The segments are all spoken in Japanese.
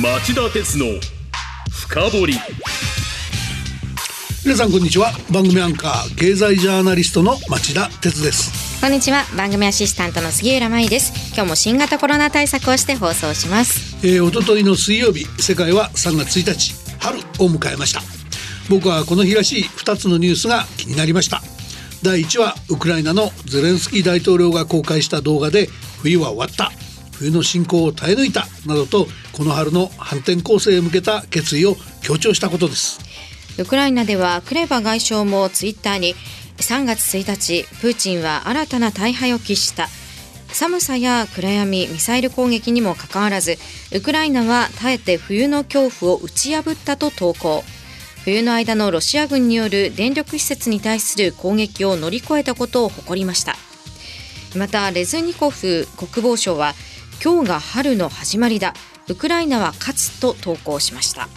町田鉄の深掘り。皆さんこんにちは。番組アンカー経済ジャーナリストの町田鉄です。こんにちは。番組アシスタントの杉浦舞です。今日も新型コロナ対策をして放送します。えー、おとといの水曜日世界は3月1日春を迎えました。僕はこの日らしい2つのニュースが気になりました。第1はウクライナのゼレンスキー大統領が公開した動画で冬は終わった。冬の侵攻を耐え抜いた。などとこの春の反転攻勢へ向けた決意を強調したことです。ウクライナではクレバ外相もツイッターに3月1日プーチンは新たな大敗を喫した。寒さや暗闇ミサイル攻撃にもかかわらずウクライナは耐えて冬の恐怖を打ち破ったと投稿。冬の間のロシア軍による電力施設に対する攻撃を乗り越えたことを誇りました。またレズニコフ国防相は今日が春の始まりだ。ウクライナは勝つと投稿しました。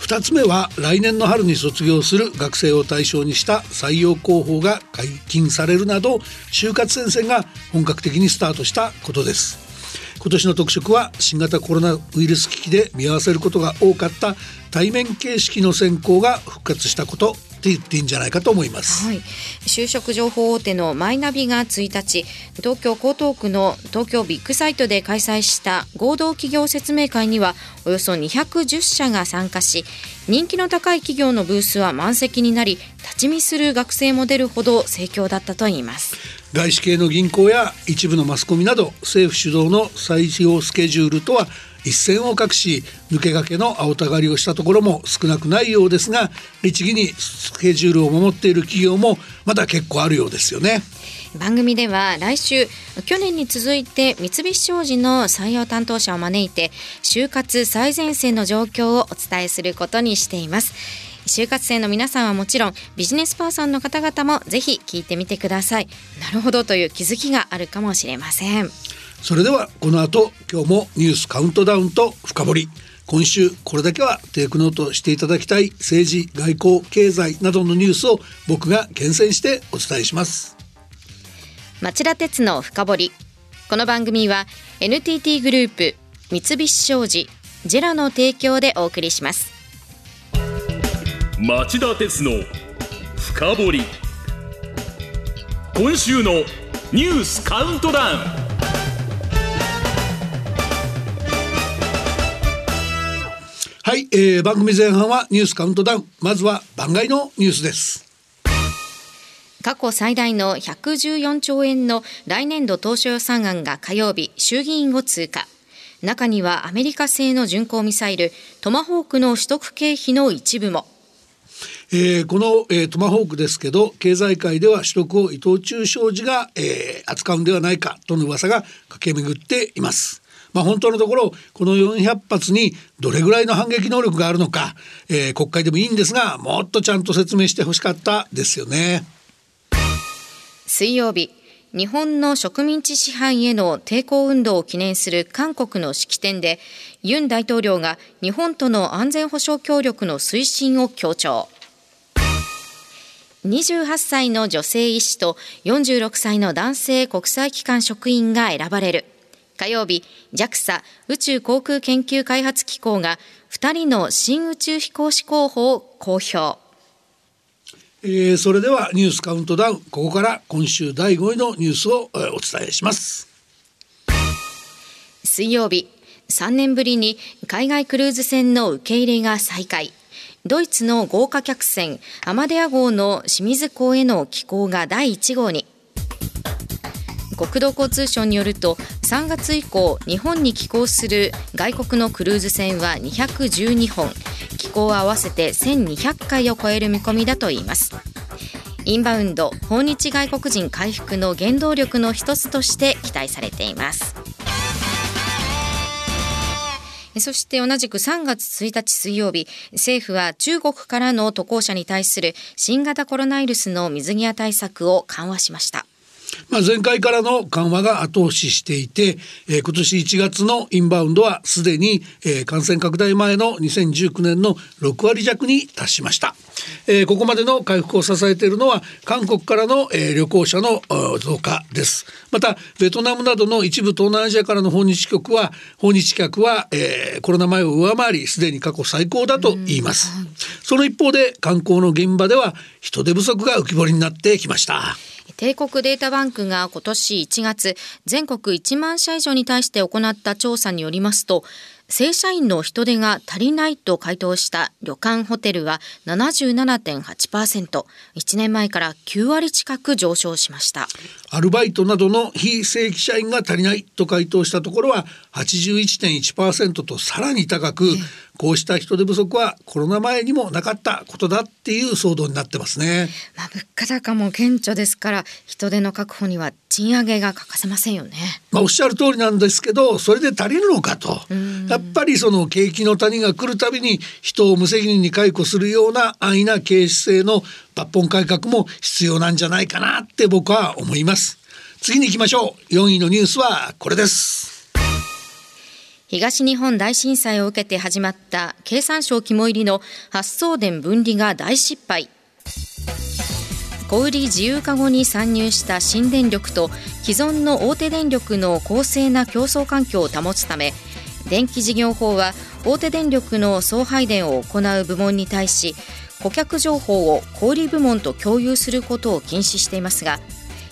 2つ目は来年の春に卒業する学生を対象にした採用広報が解禁されるなど就活戦線が本格的にスタートしたことです。今年の特色は新型コロナウイルス危機で見合わせることが多かった対面形式の選考が復活したこと。って言っていいんじゃないかと思います、はい、就職情報大手のマイナビが1日東京江東区の東京ビッグサイトで開催した合同企業説明会にはおよそ210社が参加し人気の高い企業のブースは満席になり立ち見する学生も出るほど盛況だったといいます。外資系の銀行や一部のマスコミなど政府主導の採用スケジュールとは一線を画し抜け駆けの青たがりをしたところも少なくないようですが律儀にスケジュールを守っている企業もまだ結構あるようですよね。番組では来週去年に続いて三菱商事の採用担当者を招いて就活最前線の状況をお伝えすることにしています。就活生の皆さんはもちろんビジネスパーソンの方々もぜひ聞いてみてください。なるほどという気づきがあるかもしれません。それではこの後今日もニュースカウントダウンと深掘り。今週これだけはテイクノートしていただきたい政治外交経済などのニュースを僕が厳選してお伝えします。町田鉄の深掘り。この番組は NTT グループ三菱商事ジェラの提供でお送りします。町田鉄の深掘り。今週のニュースカウントダウンはい、えー、番組前半はニュースカウントダウン。まずは番外のニュースです。過去最大の114兆円の来年度当初予算案が火曜日衆議院を通過。中にはアメリカ製の巡航ミサイルトマホークの取得経費の一部も。えー、この、えー、トマホークですけど経済界では取得を伊藤忠商事が、えー、扱うんではないかとの噂が駆け巡っています。まあ、本当のところこの400発にどれぐらいの反撃能力があるのか、えー、国会でもいいんですがもっとちゃんと説明してほしかったですよね。水曜日日本の植民地支配への抵抗運動を記念する韓国の式典でユン大統領が日本との安全保障協力の推進を強調28歳の女性医師と46歳の男性国際機関職員が選ばれる火曜日 JAXA 宇宙航空研究開発機構が2人の新宇宙飛行士候補を公表。えー、それではニュースカウントダウン。ここから今週第5位のニュースを、えー、お伝えします。水曜日3年ぶりに海外クルーズ船の受け入れが再開。ドイツの豪華客船アマデア号の清水港への寄港が第1号に国土交通省によると3月以降日本に寄港する外国のクルーズ船は212本寄港は合わせて1200回を超える見込みだといいますインバウンド訪日外国人回復の原動力の一つとして期待されていますそして同じく3月1日水曜日、政府は中国からの渡航者に対する新型コロナウイルスの水際対策を緩和しました。まあ、前回からの緩和が後押ししていて、えー、今年1月のインバウンドはすでに、えー、感染拡大前の2019年の6割弱に達しました。えー、ここまでの回復を支えているのは韓国からの、えー、旅行者の増加です。またベトナムなどの一部東南アジアからの訪日客は訪日客は、えー、コロナ前を上回りすでに過去最高だと言います。その一方で観光の現場では人手不足が浮き彫りになってきました。帝国データバンクが今年1月全国1万社以上に対して行った調査によりますと正社員の人手が足りないと回答した旅館ホテルは77.8%、1年前から9割近く上昇しました。アルバイトなどの非正規社員が足りないと回答したところは81.1%とさらに高く、こうした人手不足はコロナ前にもなかったことだっていう騒動になってますね。まあ、物価高も顕著ですから人手の確保には賃上げが欠かせませんよね。まあ、おっしゃる通りなんですけどそれで足りるのかとやっぱりその景気の谷が来るたびに人を無責任に解雇するような安易な経営姿勢の抜本改革も必要なんじゃないかなって僕は思います。次に行きましょう。4位のニュースはこれです。東日本大震災を受けて始まった経産省肝入りの発送電分離が大失敗。小売自由化後に参入した新電力と既存の大手電力の公正な競争環境を保つため電気事業法は大手電力の送配電を行う部門に対し顧客情報を小売部門と共有することを禁止していますが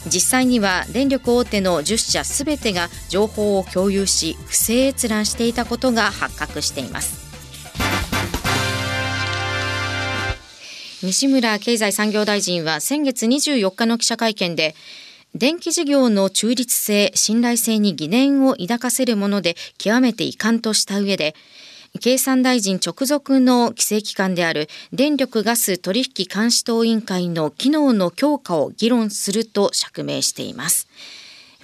実際には電力大手の10社すべてが情報を共有し不正閲覧していたことが発覚しています。西村経済産業大臣は先月24日の記者会見で電気事業の中立性、信頼性に疑念を抱かせるもので極めて遺憾とした上で経産大臣直属の規制機関である電力ガス取引監視等委員会の機能の強化を議論すると釈明しています。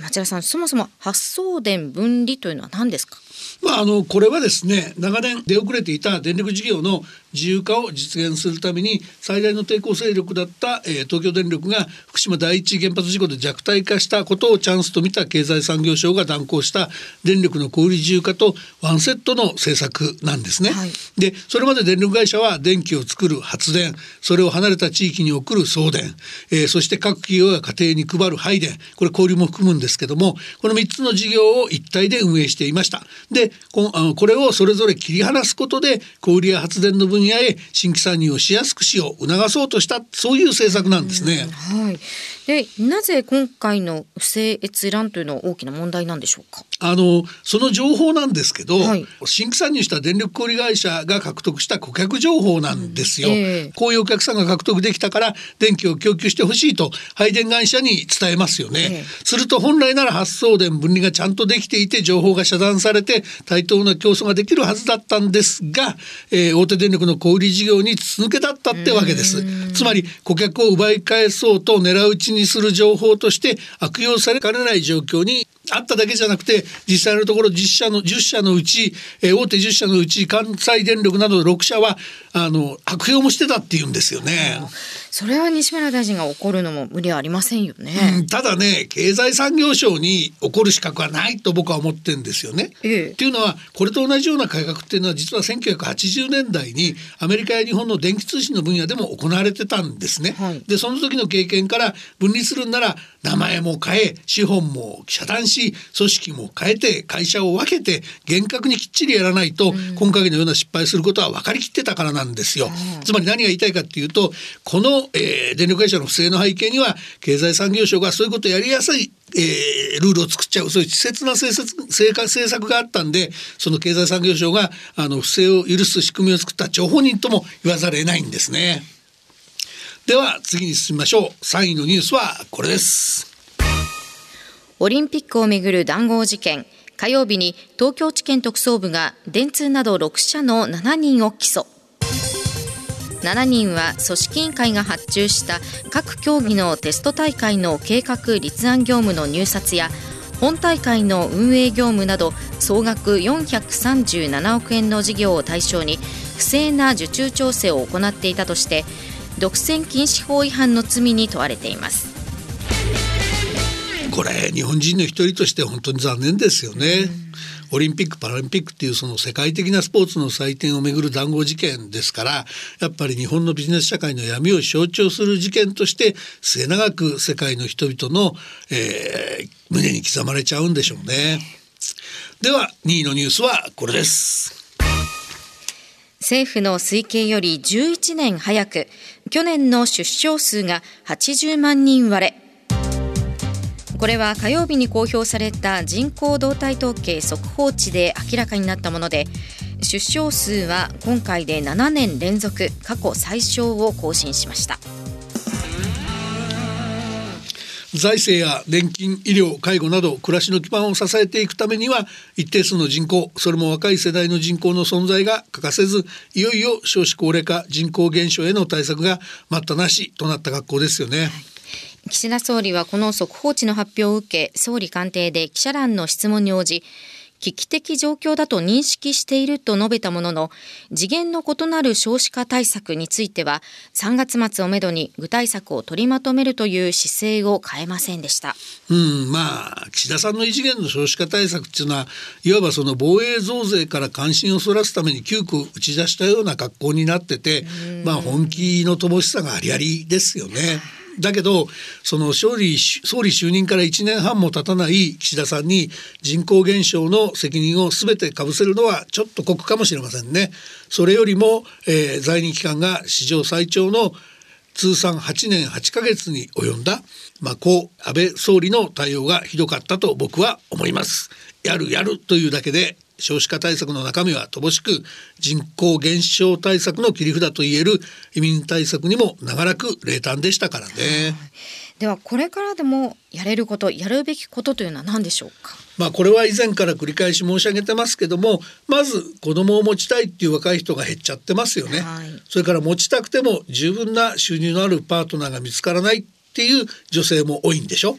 町田さんそもそも発送電分離というのは何ですか？まあ、あのこれはですね長年出遅れていた電力事業の自由化を実現するために最大の抵抗勢力だった、えー、東京電力が福島第一原発事故で弱体化したことをチャンスと見た経済産業省が断行した電力の小売自由化とワンセットの政策なんですね。はい、でそれまで電力会社は電気を作る発電それを離れた地域に送る送電、えー、そして各企業や家庭に配る配電これ交流も含むんですけどもこの3つの事業を一体で運営していました。でここれをそれぞれ切り離すことで小売や発電の分野へ新規参入をしやすくしよう促そうとしたそういう政策なんですね。はい、でなぜ今回の不正閲覧というのは大きな問題なんでしょうか？あのその情報なんですけど、はい、新規参入した電力小売会社が獲得した顧客情報なんですよ、うんえ。ー、こういうお客さんが獲得できたから電気を供給してほしいと配電会社に伝えますよね、えー、すると本来なら発送電分離がちゃんとできていて情報が遮断されて対等な競争ができるはずだったんですが、えー、大手電力の小売事業に筒抜けだったってわけです。つまり顧客を奪い返そうと狙ううちにする情報として悪用されかねない状況にあっただけじゃなくて実際のところ実社の10社のうち、えー、大手10社のうち関西電力など6社はあの悪用もしてたっていうんですよね。それは西村大臣が怒るのも無理ありませんよね、うん、ただね経済産業省に怒る資格はないと僕は思ってんですよね。ええっていうのはこれと同じような改革っていうのは実は1980年代にアメリカや日本の電気通信の分野でも行われてたんですね。はい、でその時の経験から分離するんなら名前も変え資本も遮断し組織も変えて会社を分けて厳格にきっちりやらないと、今回のような失敗することは分かりきってたからなんですよ。つまり何が言いたいかっていうとこのえー、電力会社の不正の背景には経済産業省がそういうことをやりやすい、えー、ルールを作っちゃう。そういう稚拙な政策政策があったんでその経済産業省があの不正を許す仕組みを作った張本人とも言わざるを得ないんですね。では次に進みましょう。3位のニュースはこれです。オリンピックをめぐる談合事件。火曜日に東京地検特捜部が電通など6社の7人を起訴。7人は組織委員会が発注した各競技のテスト大会の計画立案業務の入札や本大会の運営業務など総額437億円の事業を対象に不正な受注調整を行っていたとして独占禁止法違反の罪に問われていますこれ日本人の一人として本当に残念ですよね。オリンピック・パラリンピックっていうその世界的なスポーツの祭典をめぐる談合事件ですからやっぱり日本のビジネス社会の闇を象徴する事件として末永く世界の人々の、えー、胸に刻まれちゃうんでしょうね。では2位のニュースはこれです。政府の推計より11年早く去年の出生数が80万人割れこれは火曜日に公表された人口動態統計速報値で明らかになったもので出生数は今回で7年連続過去最小を更新しました財政や年金医療介護など暮らしの基盤を支えていくためには一定数の人口それも若い世代の人口の存在が欠かせずいよいよ少子高齢化人口減少への対策が待ったなしとなった格好ですよね。はい岸田総理はこの速報値の発表を受け総理官邸で記者団の質問に応じ危機的状況だと認識していると述べたものの次元の異なる少子化対策については3月末をめどに具体策を取りまとめるという姿勢を変えませんでした。うんまあ岸田さんの異次元の少子化対策っていうのはいわばその防衛増税から関心をそらすために急遽打ち出したような格好になっててまあ本気の乏しさがありありですよね。だけどその総理総理就任から1年半も経たない岸田さんに人口減少の責任を全てかぶせるのはちょっと酷かもしれませんね。それよりも、えー、在任期間が史上最長の通算8年8ヶ月に及んだ、まあ、故安倍総理の対応がひどかったと僕は思います。やるやるというだけで少子化対策の中身は乏しく人口減少対策の切り札といえる移民対策にも長らく冷淡でしたからね。ではこれからでもやれることやるべきことというのは何でしょうか？まあこれは以前から繰り返し申し上げてますけどもまず子供を持ちたいっていう若い人が減っちゃってますよね、はい、それから持ちたくても十分な収入のあるパートナーが見つからないっていう女性も多いんでしょ、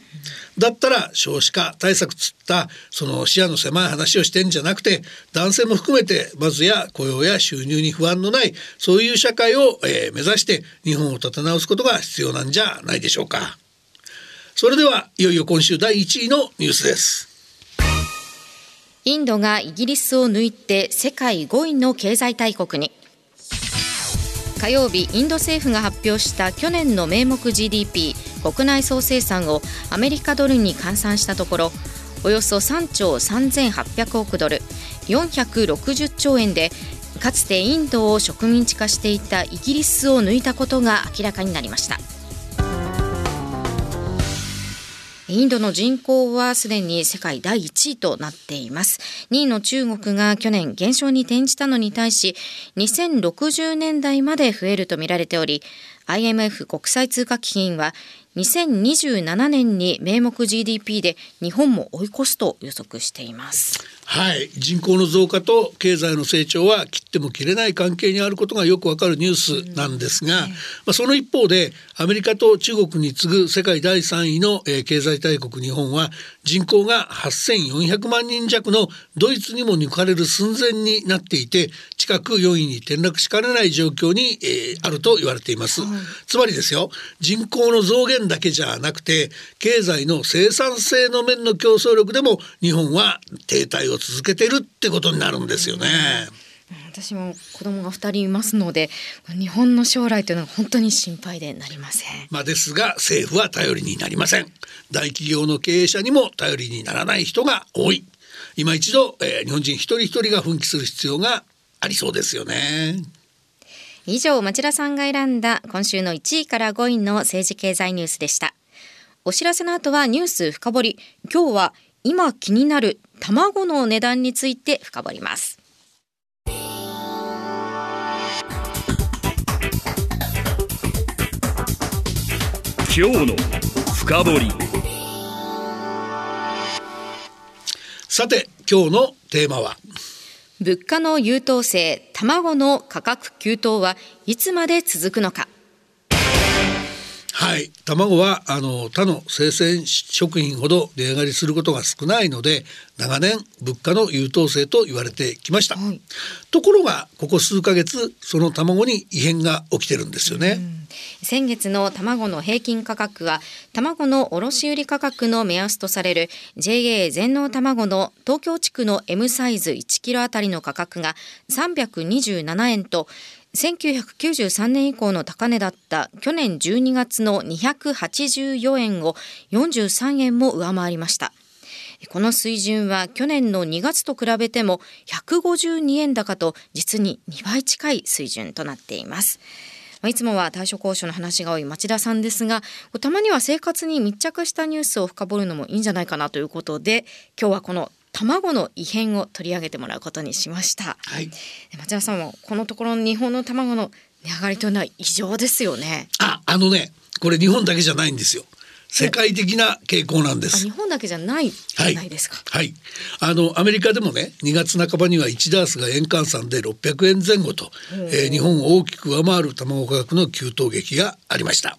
だったら少子化対策つったその視野の狭い話をしてんじゃなくて男性も含めてまずや雇用や収入に不安のないそういう社会を、えー、目指して日本を立て直すことが必要なんじゃないでしょうか。それではいよいよ今週第1位のニュースです。インドがイギリスを抜いて世界5位の経済大国に。火曜日インド政府が発表した去年の名目 GDP 国内総生産をアメリカドルに換算したところおよそ3兆3800億ドル460兆円でかつてインドを植民地化していたイギリスを抜いたことが明らかになりました。インドの人口はすでに世界第1位となっています。2位の中国が去年減少に転じたのに対し、2060年代まで増えるとみられており、IMF 国際通貨基金は2027年に名目 GDP で日本も追い越すと予測しています。はい。人口の増加と経済の成長は切っても切れない関係にあることがよくわかるニュースなんですが、うんまあ、その一方でアメリカと中国に次ぐ世界第3位の、えー、経済大国日本は人口が8400万人弱のドイツにも抜かれる寸前になっていて近く4位に転落しかねない状況に、えー、あると言われています、はい、つまりですよ人口の増減だけじゃなくて経済の生産性の面の競争力でも日本は停滞を続けてるってことになるんですよね。私も子供が2人いますので日本の将来というのは本当に心配でなりません。まあ、ですが政府は頼りになりません。大企業の経営者にも頼りにならない人が多い。今一度、えー、日本人一人一人が奮起する必要がありそうですよね。以上町田さんが選んだ今週の1位から5位の政治経済ニュースでした。お知らせの後はニュース深掘り。今日は今気になる卵の値段について深掘ります。今日の深掘り。さて今日のテーマは？物価の優等生卵の価格急騰はいつまで続くのかはい。卵はあの他の生鮮食品ほど値上がりすることが少ないので長年物価の優等生と言われてきました、はい、ところがここ数ヶ月その卵に異変が起きてるんですよね、うん。先月の卵の平均価格は卵の卸売価格の目安とされる JA 全農卵の東京地区の M サイズ1キロあたりの価格が327円と1993年以降の高値だった去年12月の284円を43円も上回りました。この水準は去年の2月と比べても152円高と実に2倍近い水準となっています。いつもは対処交渉の話が多い町田さんですがたまには生活に密着したニュースを深掘るのもいいんじゃないかなということで今日はこの卵の異変を取り上げてもらうことにしました、はい、町田さんもこのところの日本の卵の値上がりというのは異常ですよねああのねこれ日本だけじゃないんですよ世界的な傾向なんです。日本だけじゃないはい、ないですか。はい。あのアメリカでもね、2月半ばには1ダースが円換算で600円前後と、えー、日本を大きく上回る卵価格の急騰劇がありました。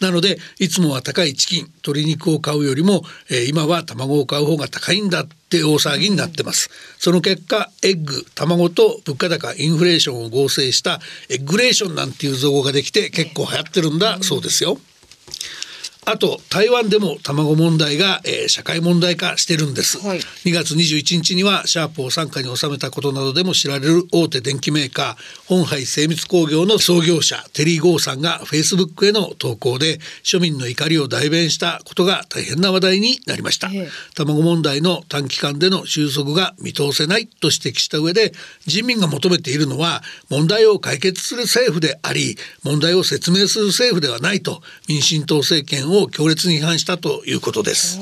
なのでいつもは高いチキン鶏肉を買うよりも、えー、今は卵を買う方が高いんだって大騒ぎになってます。その結果エッグ卵と物価高インフレーションを合成したエッグレーションなんていう造語ができて結構流行ってるんだそうですよ。あと台湾でも卵問題が、えー、社会問題化してるんです、はい、2月21日にはシャープを傘下に収めたことなどでも知られる大手電機メーカー本杯精密工業の創業者テリー・ゴーさんがフェイスブックへの投稿で庶民の怒りを代弁したことが大変な話題になりました、え卵問題の短期間での収束が見通せないと指摘した上で人民が求めているのは問題を解決する政府であり問題を説明する政府ではないと民進党政権を強烈に批判したということです。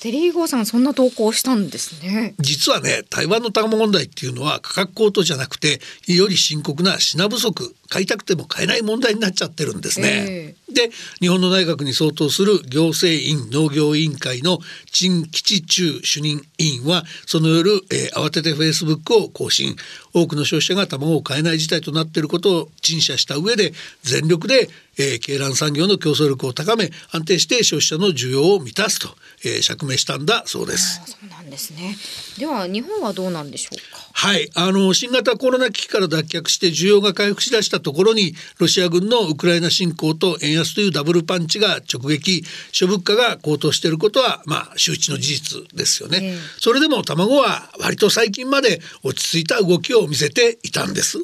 テリーゴーさんそんな投稿したんですね。実はね台湾の卵問題っていうのは価格高騰じゃなくてより深刻な品不足買いたくても買えない問題になっちゃってるんですね。えー、で日本の内閣に相当する行政院農業委員会の陳吉中主任委員はその夜、えー、慌ててフェイスブックを更新多くの消費者が卵を買えない事態となっていることを陳謝した上で全力で、えー、鶏卵産業の競争力を高め安定して消費者の需要を満たすと、えー、釈明したんだそうです。そうなんですね。では日本はどうなんでしょうか？はい、あの新型コロナ危機から脱却して需要が回復しだしたところにロシア軍のウクライナ侵攻と円安というダブルパンチが直撃諸物価が高騰していることはまあ周知の事実ですよね、えー、それでも卵は割と最近まで落ち着いた動きを見せていたんです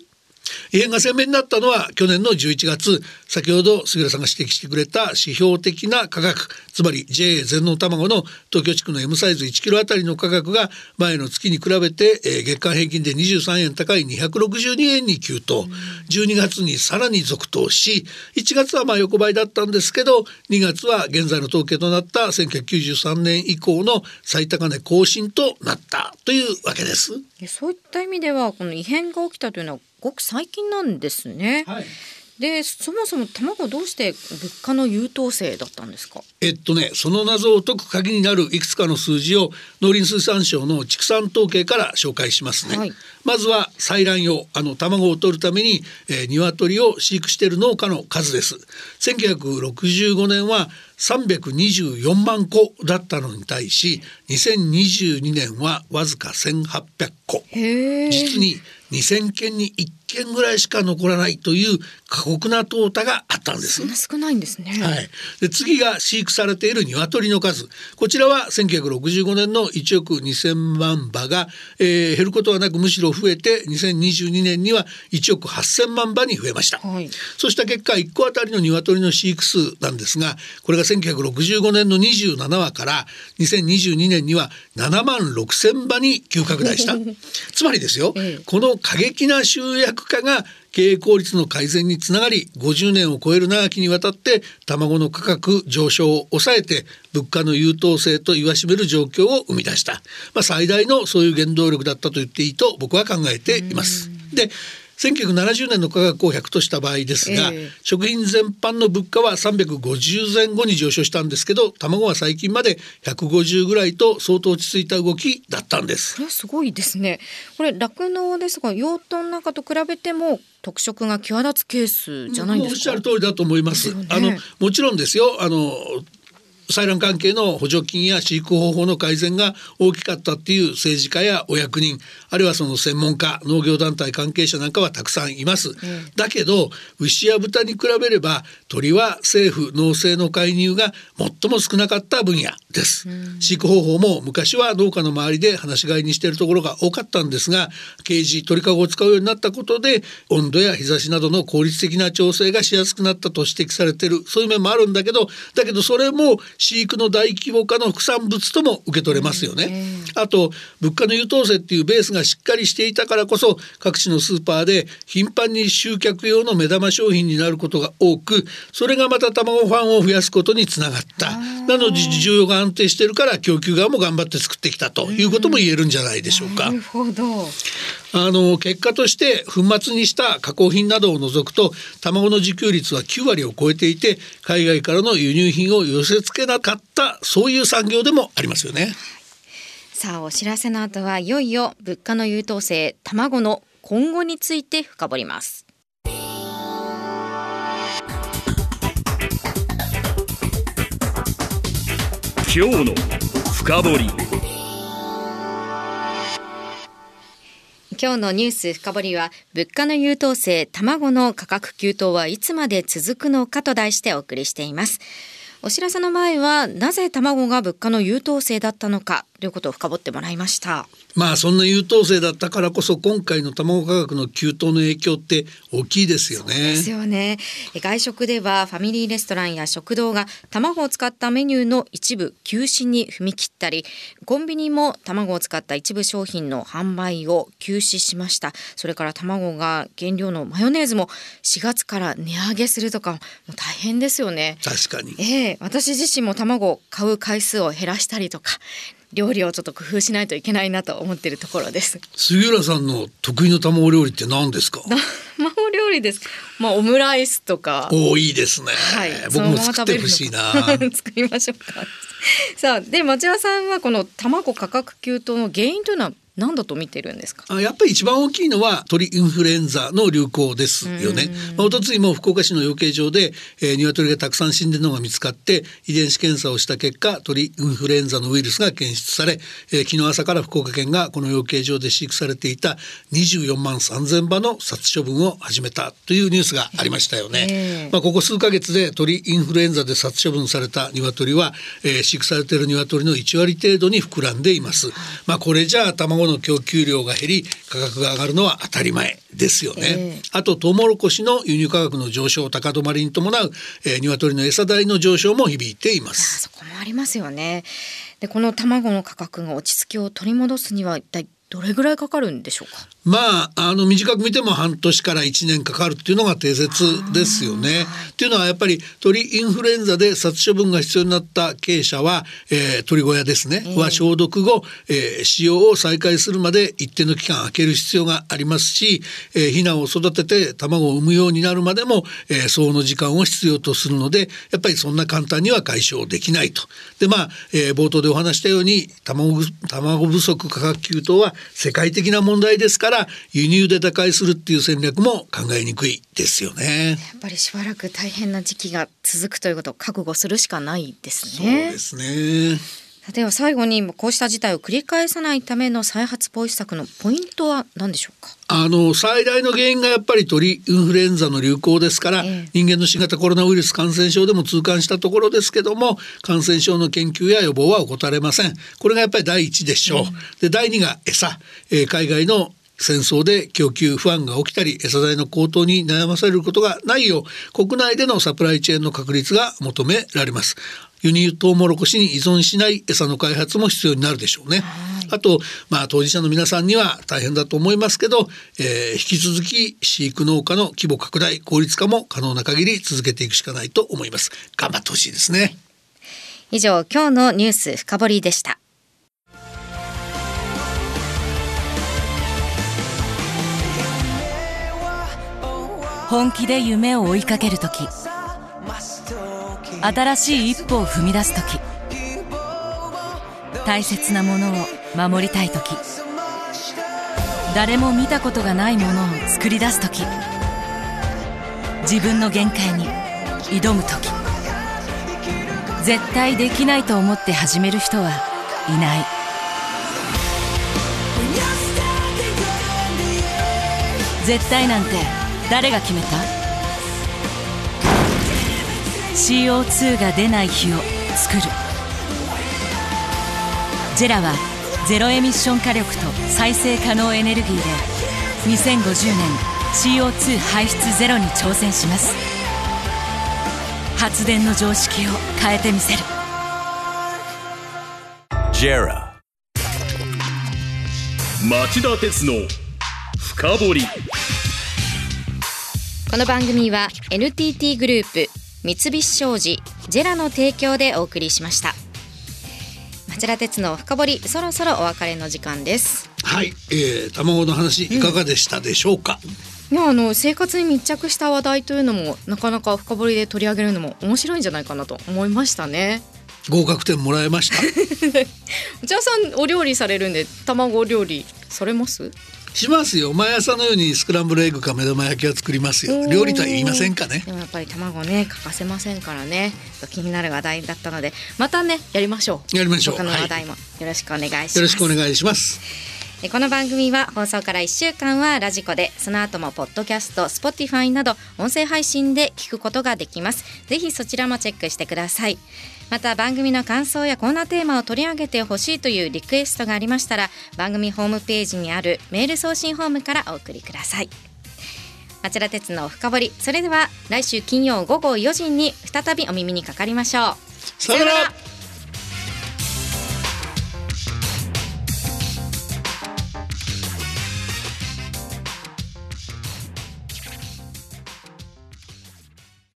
異変が鮮明になったのは去年の11月先ほど杉浦さんが指摘してくれた指標的な価格つまり JA 全農卵の東京地区の M サイズ1キロあたりの価格が前の月に比べて、えー、月間平均で23円高い262円に急騰、12月にさらに続投し1月はまあ横ばいだったんですけど2月は現在の統計となった1993年以降の最高値更新となったというわけです。そういった意味ではこの異変が起きたというのはごく最近なんですね。はい。でそもそも卵どうして物価の優等生だったんですか？えっとねその謎を解く鍵になるいくつかの数字を農林水産省の畜産統計から紹介しますね、はい、まずは採卵用あの卵を取るために、えー、鶏を飼育している農家の数です。1965年は324万個だったのに対し2022年はわずか1800個実に2000件に1件ぐらいしか残らないという過酷な淘汰があったんです。少ないんですね。はい。で次が飼育されている鶏の数。こちらは1965年の1億2000万羽が、えー、減ることはなくむしろ増えて2022年には1億8000万羽に増えました。はい、そうした結果1個あたりの鶏の飼育数なんですが、これが1965年の27羽から2022年には7万6000羽に急拡大した。つまりですよ、ええ、この過激な集約化が経営効率の改善につながり50年を超える長きにわたって卵の価格上昇を抑えて物価の優等生と言わしめる状況を生み出した、まあ、最大のそういう原動力だったと言っていいと僕は考えています。で1970年の価格を100とした場合ですが、えー、食品全般の物価は350前後に上昇したんですけど卵は最近まで150ぐらいと相当落ち着いた動きだったんです。これすごいですね。これ酪農ですが養豚なんかと比べても特色が際立つケースじゃないですか？おっしゃる通りだと思います、ね、あのもちろんですよ。あの採卵関係の補助金や飼育方法の改善が大きかったっていう政治家やお役人あるいはその専門家農業団体関係者なんかはたくさんいます、うん、だけど牛や豚に比べれば鳥は政府農政の介入が最も少なかった分野です、うん、飼育方法も昔は農家の周りで放し飼いにしているところが多かったんですがケージ鳥かごを使うようになったことで温度や日差しなどの効率的な調整がしやすくなったと指摘されているそういう面もあるんだけどだけどそれも飼育の大規模化の副産物とも受け取れますよね。あと物価の優等生っていうベースがしっかりしていたからこそ各地のスーパーで頻繁に集客用の目玉商品になることが多くそれがまた卵ファンを増やすことにつながった。なので需要が安定してるから供給側も頑張って作ってきたということも言えるんじゃないでしょうか。なるほどあの結果として粉末にした加工品などを除くと卵の自給率は9割を超えていて海外からの輸入品を寄せ付けなかったそういう産業でもありますよね。さあお知らせの後はいよいよ物価の優等生卵の今後について深掘ります。今日の深掘り今日のニュース深掘りは物価の優等生卵の価格急騰はいつまで続くのかと題してお送りしています。お知らせの前はなぜ卵が物価の優等生だったのか。ということを深掘ってもらいましたまあそんな優等生だったからこそ今回の卵価格の急騰の影響って大きいですよね。ですよね。外食ではファミリーレストランや食堂が卵を使ったメニューの一部休止に踏み切ったり、コンビニも卵を使った一部商品の販売を休止しました。それから卵が原料のマヨネーズも4月から値上げするとかもう大変ですよね。確かに。ええー、私自身も卵を買う回数を減らしたりとか料理をちょっと工夫しないといけないなと思っているところです。杉浦さんの得意の卵料理って何ですか？卵料理です。まあオムライスとか。おいいですね、はい、僕も作ってほしいな。作りましょうか。さあで町田さんはこの卵価格急騰の原因というのは何だと見てるんですか？あやっぱり一番大きいのは鳥インフルエンザの流行ですよね。まあ、一昨日も福岡市の養鶏場で、えー、鶏がたくさん死んでるのが見つかって遺伝子検査をした結果鳥インフルエンザのウイルスが検出され、えー、昨日朝から福岡県がこの養鶏場で飼育されていた24万3,000羽の殺処分を始めたというニュースがありましたよね。えー、まあ、ここ数ヶ月で鳥インフルエンザで殺処分された鶏は、えー、飼育されている鶏の1割程度に膨らんでいます。まあ、これじゃあ卵の供給量が減り価格が上がるのは当たり前ですよね、えー、あとトウモロコシの輸入価格の上昇高止まりに伴う、えー、鶏の餌代の上昇も響いています。そこもありますよね。でこの卵の価格が落ち着きを取り戻すには一体どれぐらいかかるんでしょうか？まああの短く見ても半年から1年かかるっていうのが定説ですよね。っていうのはやっぱり鳥インフルエンザで殺処分が必要になった経営者は、えー、鳥小屋ですね、えー、は消毒後、えー、使用を再開するまで一定の期間空ける必要がありますし、えー、ヒナを育てて卵を産むようになるまでも、えー、相応の時間を必要とするのでやっぱりそんな簡単には解消できないと。でまあ、えー、冒頭でお話したように卵卵不足価格急騰は世界的な問題ですから輸入で打開するっていう戦略も考えにくいですよね。やっぱりしばらく大変な時期が続くということを覚悟するしかないですね。そうですね。では最後にこうした事態を繰り返さないための再発防止策のポイントは何でしょうか？あの最大の原因がやっぱり鳥インフルエンザの流行ですから、えー、人間の新型コロナウイルス感染症でも痛感したところですけども感染症の研究や予防は怠れません。これがやっぱり第一でしょう、うん、で第二が餌、えー、海外の戦争で供給不安が起きたり餌代の高騰に悩まされることがないよう国内でのサプライチェーンの確立が求められます輸入トウモロコシに依存しない餌の開発も必要になるでしょうね。あと、まあ、当事者の皆さんには大変だと思いますけど、えー、引き続き飼育農家の規模拡大効率化も可能な限り続けていくしかないと思います。頑張ってほしいですね。以上今日のニュース深掘りでした。本気で夢を追いかける時新しい一歩を踏み出す時。大切なものを守りたい時。誰も見たことがないものを作り出す時。自分の限界に挑む時。絶対できないと思って始める人はいない。絶対なんて誰が決めた？CO2 が出ない日を作る。ジェラはゼロエミッション火力と再生可能エネルギーで2050年 CO2 排出ゼロに挑戦します。発電の常識を変えてみせる。JERA 町田鉄の深掘り。この番組は NTT グループ三菱商事ジェラの提供でお送りしました。町田鉄の深掘りそろそろお別れの時間です。はい、えー、卵の話いかがでしたでしょうか、いやあの生活に密着した話題というのもなかなか深掘りで取り上げるのも面白いんじゃないかなと思いましたね。合格点もらえました？内田さんお料理されるんで卵料理されます？しますよ。毎朝のようにスクランブルエッグか目玉焼きは作りますよ。料理とは言いませんかね。でもやっぱり卵ね欠かせませんからね。気になる話題だったのでまたねやりましょう。やりましょう。他の話題も。よろしくお願いします、よろしくお願いします。えこの番組は放送から1週間はラジコでその後もポッドキャスト Spotify など音声配信で聞くことができます。ぜひそちらもチェックしてくださいまた番組の感想やコーナーテーマを取り上げてほしいというリクエストがありましたら番組ホームページにあるメール送信フォームからお送りください。町田鉄の深掘りそれでは来週金曜午後4時に再びお耳にかかりましょう。さよなら